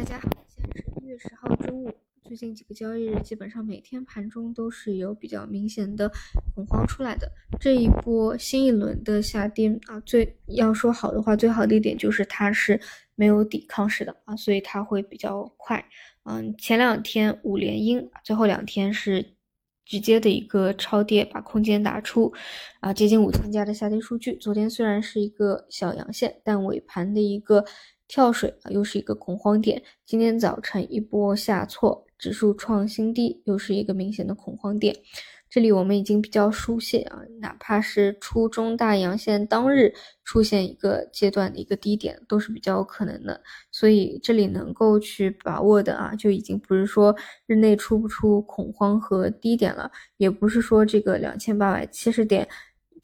大家好，现在是一月十号中午。最近几个交易日，基本上每天盘中都是有比较明显的恐慌出来的。这一波新一轮的下跌啊，最要说好的话，最好的一点就是它是没有抵抗式的啊，所以它会比较快。嗯，前两天五连阴，最后两天是直接的一个超跌，把空间打出啊，接近五千家的下跌数据。昨天虽然是一个小阳线，但尾盘的一个。跳水啊，又是一个恐慌点。今天早晨一波下挫，指数创新低，又是一个明显的恐慌点。这里我们已经比较熟悉啊，哪怕是初中大阳线当日出现一个阶段的一个低点，都是比较有可能的。所以这里能够去把握的啊，就已经不是说日内出不出恐慌和低点了，也不是说这个两千八百七十点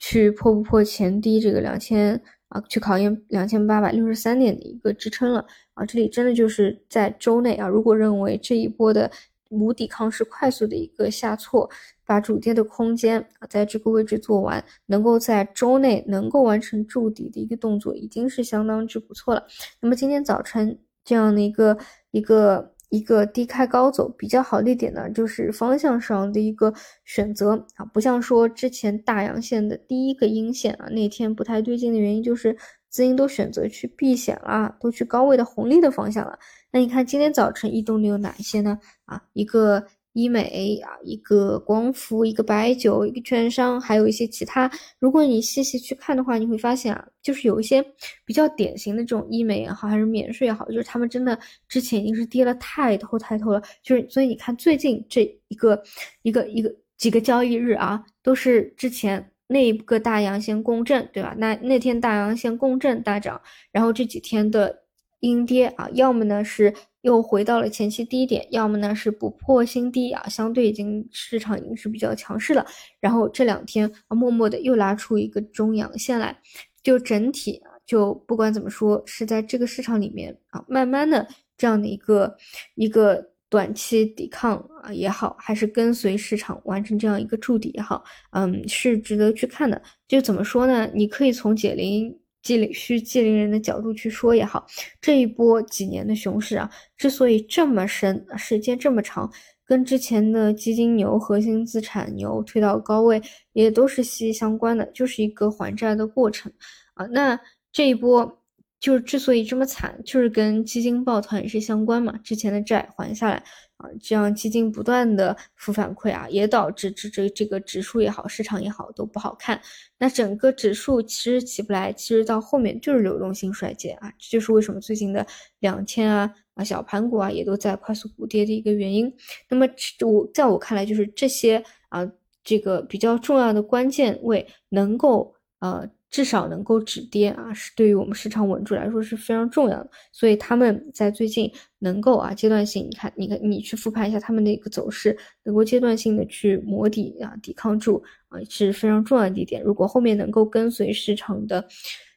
去破不破前低这个两千。啊，去考验两千八百六十三点的一个支撑了啊！这里真的就是在周内啊，如果认为这一波的无抵抗式快速的一个下挫，把主跌的空间啊，在这个位置做完，能够在周内能够完成筑底的一个动作，已经是相当之不错了。那么今天早晨这样的一个一个。一个低开高走比较好的一点呢，就是方向上的一个选择啊，不像说之前大阳线的第一个阴线啊，那天不太对劲的原因就是资金都选择去避险了，都去高位的红利的方向了。那你看今天早晨异动的有哪一些呢？啊，一个。医美啊，一个光伏，一个白酒，一个券商，还有一些其他。如果你细细去看的话，你会发现啊，就是有一些比较典型的这种医美也好，还是免税也好，就是他们真的之前已经是跌了太透太透了。就是所以你看最近这一个一个一个几个交易日啊，都是之前那一个大阳线共振，对吧？那那天大阳线共振大涨，然后这几天的阴跌啊，要么呢是。又回到了前期低点，要么呢是不破新低啊，相对已经市场已经是比较强势了。然后这两天啊，默默的又拉出一个中阳线来，就整体啊，就不管怎么说，是在这个市场里面啊，慢慢的这样的一个一个短期抵抗啊也好，还是跟随市场完成这样一个筑底也好，嗯，是值得去看的。就怎么说呢？你可以从解铃。纪灵需纪灵人的角度去说也好，这一波几年的熊市啊，之所以这么深，时间这么长，跟之前的基金牛、核心资产牛推到高位也都是息息相关的，就是一个还债的过程啊。那这一波就是之所以这么惨，就是跟基金抱团也是相关嘛，之前的债还下来。啊，这样基金不断的负反馈啊，也导致这这这个指数也好，市场也好都不好看。那整个指数其实起不来，其实到后面就是流动性衰竭啊，这就是为什么最近的两千啊啊小盘股啊也都在快速补跌的一个原因。那么我在我看来，就是这些啊这个比较重要的关键位能够呃。至少能够止跌啊，是对于我们市场稳住来说是非常重要的。所以他们在最近能够啊阶段性，你看，你看，你去复盘一下他们的一个走势，能够阶段性的去磨底啊，抵抗住啊，是非常重要的一点。如果后面能够跟随市场的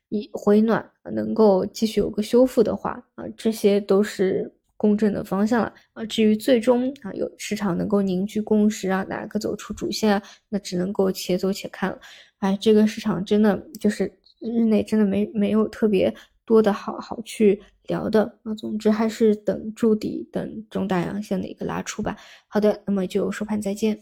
一回暖，能够继续有个修复的话啊，这些都是公正的方向了啊。至于最终啊有市场能够凝聚共识啊，哪个走出主线啊，那只能够且走且看了。哎，这个市场真的就是日内真的没没有特别多的好好去聊的啊。总之还是等筑底，等中大阳线的一个拉出吧。好的，那么就收盘再见。